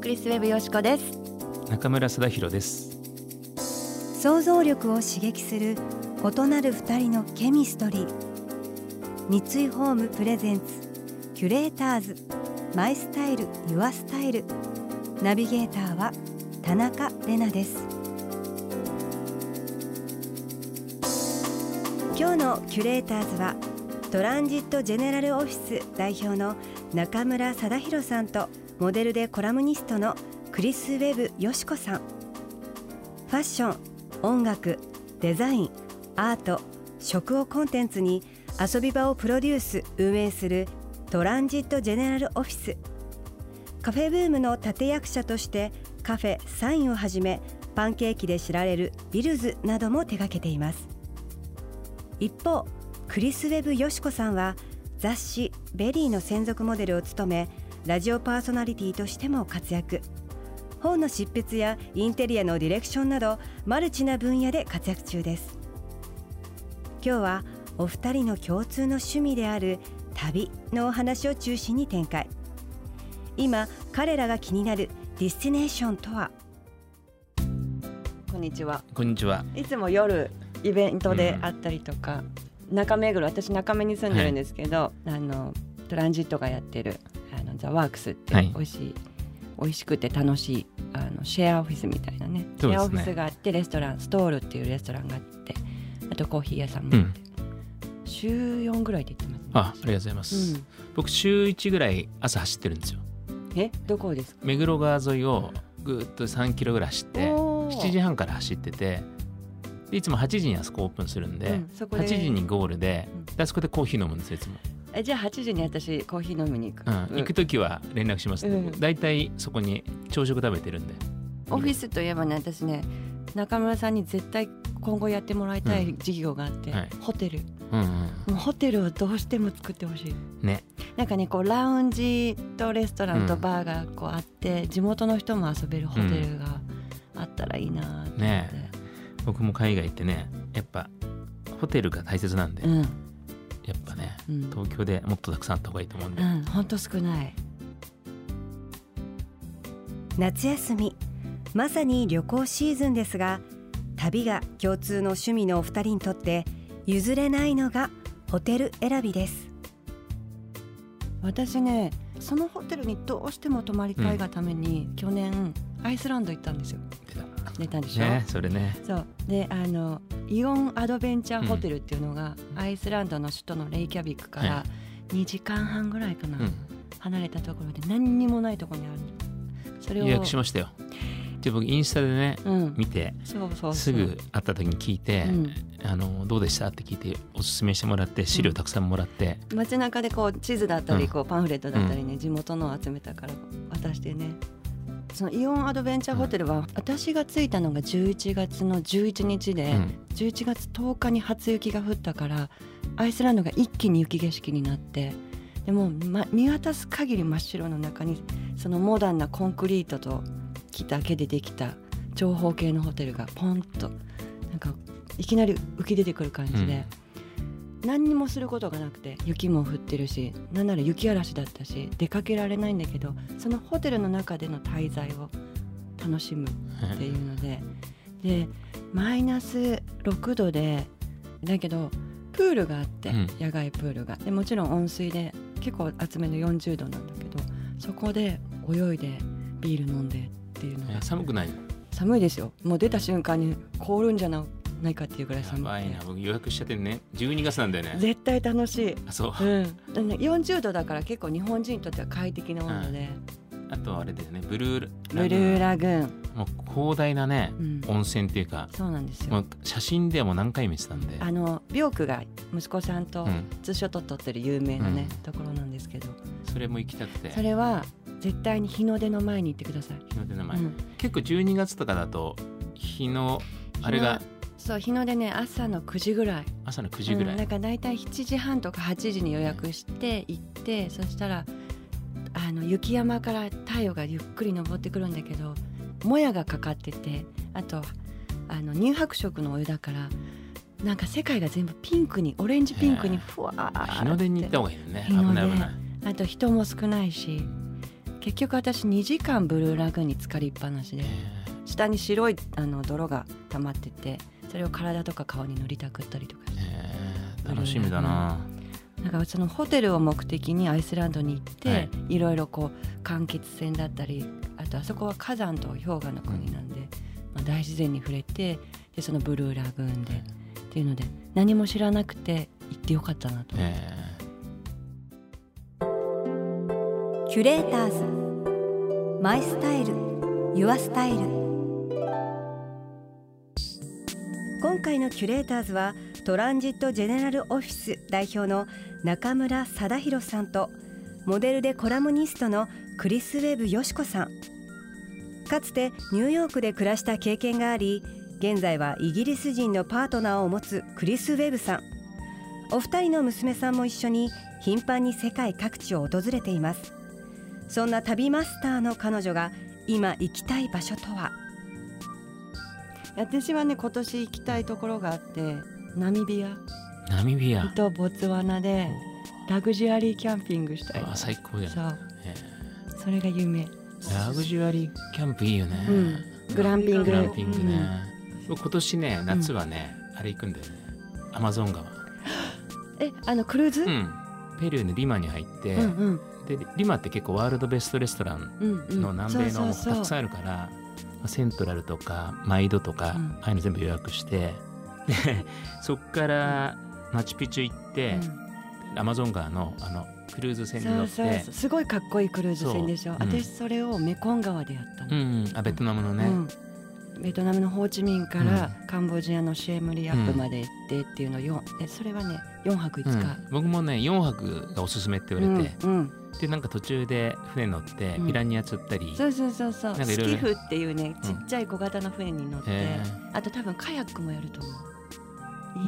クリスウェブよしこです。中村貞弘です。想像力を刺激する異なる二人のケミストリー。三井ホームプレゼンツキュレーターズ。マイスタイルユアスタイル。ナビゲーターは田中れなです。今日のキュレーターズはトランジットジェネラルオフィス代表の中村貞弘さんとモデルでコラムニストのクリス・ウェブ・よしこさん。ファッション音楽デザインアート食をコンテンツに遊び場をプロデュース運営するトランジットジェネラルオフィス。カフェブームの立役者としてカフェサインをはじめパンケーキで知られるビルズなども手掛けています。一方クリス・ウェブ・佳子さんは雑誌「VERY」の専属モデルを務めラジオパーソナリティとしても活躍。本の執筆やインテリアのディレクションなどマルチな分野で活躍中です。今日はお二人の共通の趣味である旅のお話を中心に展開。今彼らが気になるディスティネーションとは？こんにちは。こんにちは。いつも夜イベントであったりとか、うん、中目黒私中目に住んでるんですけど、はい、あのトランジットがやってるザワークスって美味しい、はい、美味しくて楽しいあのシェアオフィスみたいなね、ね、シェアオフィスがあってレストランストールっていうレストランがあってあとコーヒー屋さんもあって、うん、週4ぐらいで行ってます、ね、あありがとうございます、うん、僕週1ぐらい朝走ってるんですよ。え？どこですか？目黒川沿いをぐっと3キロぐらい走って7時半から走っててでいつも8時にあそこオープンするんで,、うん、で8時にゴールで,、であそこでコーヒー飲むんですよいつも。えじゃあ8時に私コーヒー飲みに行く、うん、行く時は連絡します、ね、うん、大体そこに朝食食べてるんで。オフィスといえばね私ね中村さんに絶対今後やってもらいたい事業があって、うんはい、ホテル、うんうん、もうホテルをどうしても作ってほしい。ね。なんかねこうラウンジとレストランとバーがこうあって、地元の人も遊べるホテルがあったらいいなって、ね。僕も海外行ってねやっぱホテルが大切なんで、うん、やっぱね、うん、東京でもっとたくさんあった方がいいと思うんで。本当、うん、少ない。夏休みまさに旅行シーズンですが旅が共通の趣味のお二人にとって譲れないのがホテル選びです。私ねそのホテルにどうしても泊まりたいがために、去年アイスランド行ったんですよ。出たんでしょ、ね、それね。そう。であのイオンアドベンチャーホテルっていうのが、うん、アイスランドの首都のレイキャビックから2時間半ぐらいかな、うん、離れたところで何にもないところにあるそれを予約しましたよ。で僕インスタでね、うん、見てすぐ会った時に聞いて、うん、あのどうでした？って聞いておすすめしてもらって資料たくさんもらって、うん、街中でこう地図だったりこうパンフレットだったりね、地元のを集めたから渡してねそのイオンアドベンチャーホテルは、私が着いたのが11月の11日で、うん、11月10日に初雪が降ったからアイスランドが一気に雪景色になってでも、ま、見渡す限り真っ白の中にそのモダンなコンクリートと木だけでできた長方形のホテルがポンとなんかいきなり浮き出てくる感じで。うん何にもすることがなくて雪も降ってるしなんなら雪嵐だったし出かけられないんだけどそのホテルの中での滞在を楽しむっていうのででマイナス6度でだけどプールがあって、うん、野外プールが。でもちろん温水で結構厚めの40度なんだけどそこで泳いでビール飲んでっていうのが。寒くない寒いですよ。もう出た瞬間に凍るんじゃなないかっていうぐらい寒いやばいな。僕予約しちゃってね。12月なんだよね。絶対楽しい。あそう、うん、40度だから結構日本人にとっては快適な温度で、うん、あとあれだよね。ブルーブルーラグーン。もう広大なね、うん、温泉っていうかそうなんですよ。写真ではもう何回見てたんで。あのビョークが息子さんとツーショット撮ってる有名なね、ところなんですけど。それも行きたくて。それは絶対に日の出の前に行ってください日の出の前、うん、結構12月とかだと日のあれがそう日の出ね朝の9時ぐらい。朝の9時ぐらい、うん、だから大体7時半とか8時に予約して行って、そしたらあの雪山から太陽がゆっくり昇ってくるんだけどもやがかかっててあとあの乳白色のお湯だからなんか世界が全部ピンクにオレンジピンクにふわー日の出に行った方がいいよね。日の出。あと人も少ないし結局私2時間ブルーラグーンに浸かりっぱなしで下に白いあの泥が溜まっててそれを体とか顔に塗りたくったりとか楽しみだな。なんかそのホテルを目的にアイスランドに行って、はい、いろいろこう間欠泉だったりあとあそこは火山と氷河の国なんで、まあ、大自然に触れてでそのブルーラグーンで、っていうので何も知らなくて行ってよかったなと。キュレーターズ。マイスタイル。ユアスタイル回のキュレーターズはトランジットジェネラルオフィス代表の中村貞弘さんとモデルでコラムニストのクリス・ウェブ・よしこさん。かつてニューヨークで暮らした経験があり現在はイギリス人のパートナーを持つクリス・ウェブさん。お二人の娘さんも一緒に頻繁に世界各地を訪れています。そんな旅マスターの彼女が今行きたい場所とは？私はね今年行きたいところがあってナミビア。ナミビア。とボツワナでラグジュアリーキャンピングしたい。あ最高じゃんそう。それが夢。ラグジュアリーキャンプいいよね、うん、グランピング。グランピングね、うん、今年ね夏はね、うん、あれ行くんだよね。アマゾン川。えあのクルーズ、うん、ペルーのリマに入って、うんうん、でリマって結構ワールドベストレストランの南米のたくさんあるからセントラルとかマイドとか、ああいうの全部予約してで そっからマチュピチュ行って、アマゾン川のあのクルーズ船に乗ってすごいかっこいいクルーズ船でしょ、うん、私それをメコン川でやったの、うん、あベトナムのね、うん、ベトナムのホーチミンからカンボジアのシェームリアップまで行ってっていうのをえそれはね4泊5日、僕もね4泊がおすすめって言われて、でなんか途中で船乗ってピラニア釣ったり、そうそうそうそう。スキフっていうねちっちゃい小型の船に乗って、あと多分カヤックもやると思う。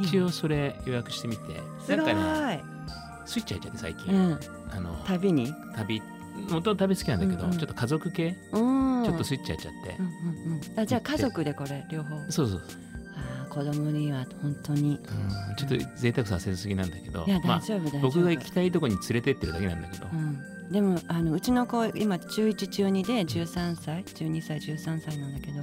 一応それ予約してみて。なんかねスイッチ入っちゃって最近、うん、あの旅に？旅。元々旅好きなんだけど、うんうん、ちょっと家族系、ちょっとスイッチ入っちゃって、うんうんうん、あじゃあ家族でこれ両方。そうそうあ子供には本当に、うん、ちょっと贅沢させすぎなんだけど。いや大丈夫、まあ、僕が行きたいとこに連れてってるだけなんだけど、うん、でもあのうちの子今中1中2で13歳12歳13歳なんだけど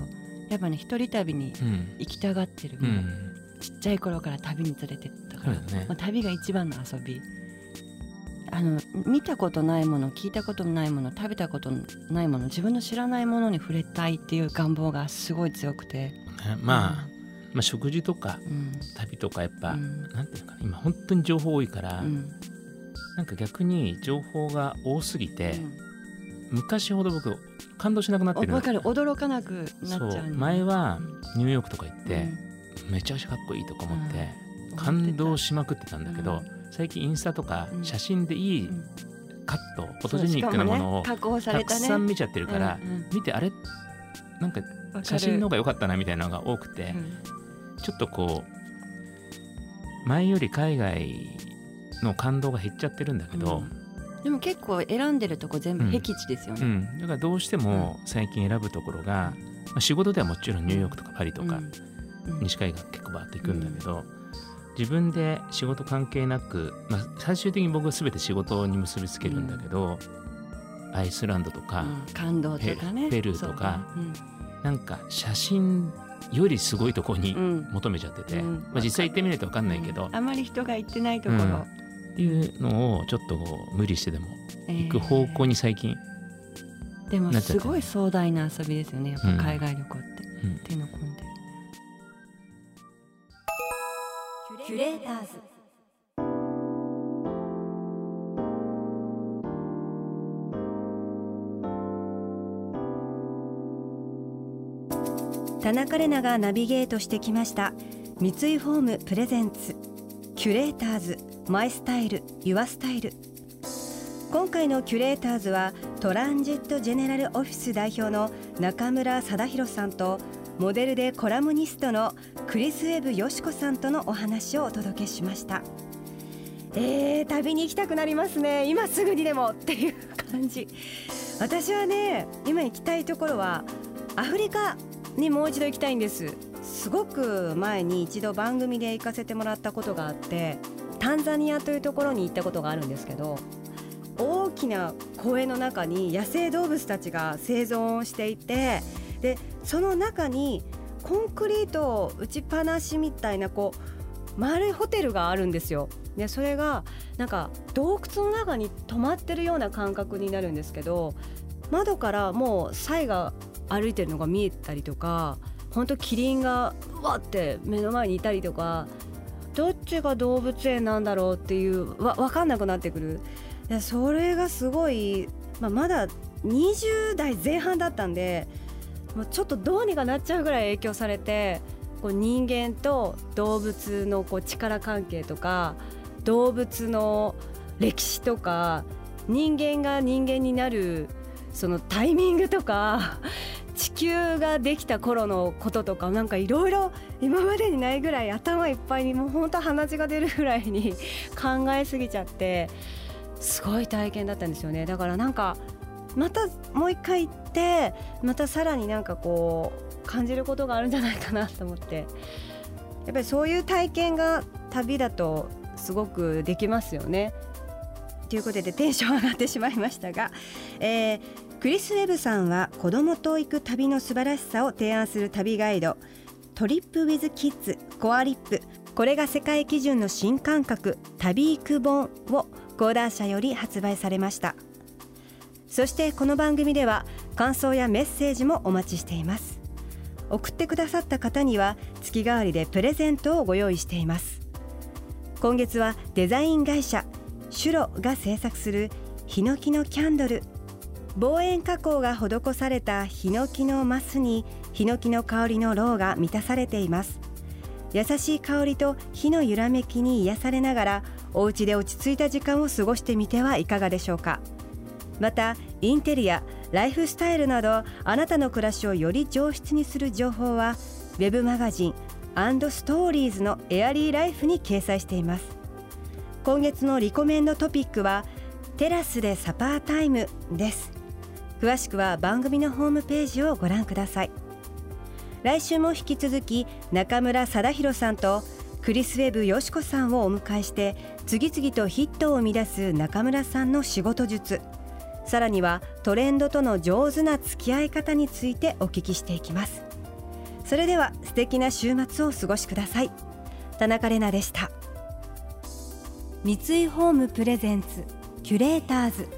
やっぱね一人旅に行きたがってる、うん。ちっちゃい頃から旅に連れてったから、ね、まあ、旅が一番の遊び。あの見たことないもの聞いたことないもの食べたことないもの自分の知らないものに触れたいっていう願望がすごい強くて、まあ、まあ食事とか、うん、旅とかやっぱ、うん、なんていうかな今本当に情報多いから、うん、なんか逆に情報が多すぎて、昔ほど僕感動しなくなってるわかる。驚かなくなっちゃう前はニューヨークとか行って、めちゃくちゃかっこいいとか思って、感動しまくってたんだけど、最近インスタとか写真でいいカット、フォトジェニックなものをたくさん見ちゃってるから、見てあれなんか写真の方が良かったなみたいなのが多くて、ちょっとこう前より海外の感動が減っちゃってるんだけど、でも結構選んでるとこ全部僻地ですよね、うん、だからどうしても最近選ぶところが、まあ、仕事ではもちろんニューヨークとかパリとか、西海岸結構バーって行くんだけど、自分で仕事関係なく、まあ、最終的に僕は全て仕事に結びつけるんだけど、アイスランドとか、感動とかね。ペルーとか、なんか写真よりすごいところに求めちゃってて、まあ、実際行ってみないと分かんないけど、あまり人が行ってないところ、っていうのをちょっと無理してでも行く方向に最近、でもすごい壮大な遊びですよね。やっぱ海外旅行って、手の込んで。キュレーターズ田中れながナビゲートしてきました。三井ホーム presents。Curators。My style。Your style。今回のキュレーターズはトランジットジェネラルオフィス代表の中村貞裕さんとモデルでコラムニストのクリス・ウェブ・佳子さんとのお話をお届けしました。えー、旅に行きたくなりますね。今すぐにでもっていう感じ。私はね今行きたいところはアフリカにもう一度行きたいんですすごく前に一度番組で行かせてもらったことがあってタンザニアというところに行ったことがあるんですけど大きな公園の中に野生動物たちが生存していてでその中にコンクリートを打ちっぱなしみたいなこう丸いホテルがあるんですよ。でそれがなんか洞窟の中に泊まってるような感覚になるんですけど窓からもうサイが歩いてるのが見えたりとか本当キリンがうわって目の前にいたりとかどっちが動物園なんだろうっていうわ分かんなくなってくる。それがすごい、まあ、まだ20代前半だったんでもうちょっとどうにかなっちゃうぐらい影響されてこう人間と動物のこう力関係とか動物の歴史とか人間が人間になるそのタイミングとか地球ができた頃のこととかなんかいろいろ今までにないぐらい頭いっぱいにもう本当鼻血が出るぐらいに 考えすぎちゃってすごい体験だったんですよねだからなんかまたもう一回行ってまたさらになんかこう感じることがあるんじゃないかなと思ってやっぱりそういう体験が旅だとすごくできますよね。ということでテンション上がってしまいましたが、えー、クリス・ウェブさんは子供と行く旅の素晴らしさを提案する旅ガイドトリップ・ウィズ・キッズコアリップ。これが世界基準の新感覚旅育本を講談社より発売されました。そしてこの番組では感想やメッセージもお待ちしています。送ってくださった方には月替わりでプレゼントをご用意しています。今月はデザイン会社シュロが制作するヒノキのキャンドル。望遠加工が施されたヒノキのマスにヒノキの香りのろうが満たされています。優しい香りと火の揺らめきに癒されながらお家で落ち着いた時間を過ごしてみてはいかがでしょうか。またインテリアライフスタイルなどあなたの暮らしをより上質にする情報は web マガジンストーリーズのエアリーライフに掲載しています。今月のリコメンドトピックはテラスでサパータイムです。詳しくは番組のホームページをご覧ください。来週も引き続き中村貞弘さんとクリス・ウェブよしこさんをお迎えして次々とヒットを生み出す中村さんの仕事術。さらにはトレンドとの上手な付き合い方についてお聞きしていきます。それでは素敵な週末をお過ごしください。田中れなでした。三井ホームプレゼンツキュレーターズ。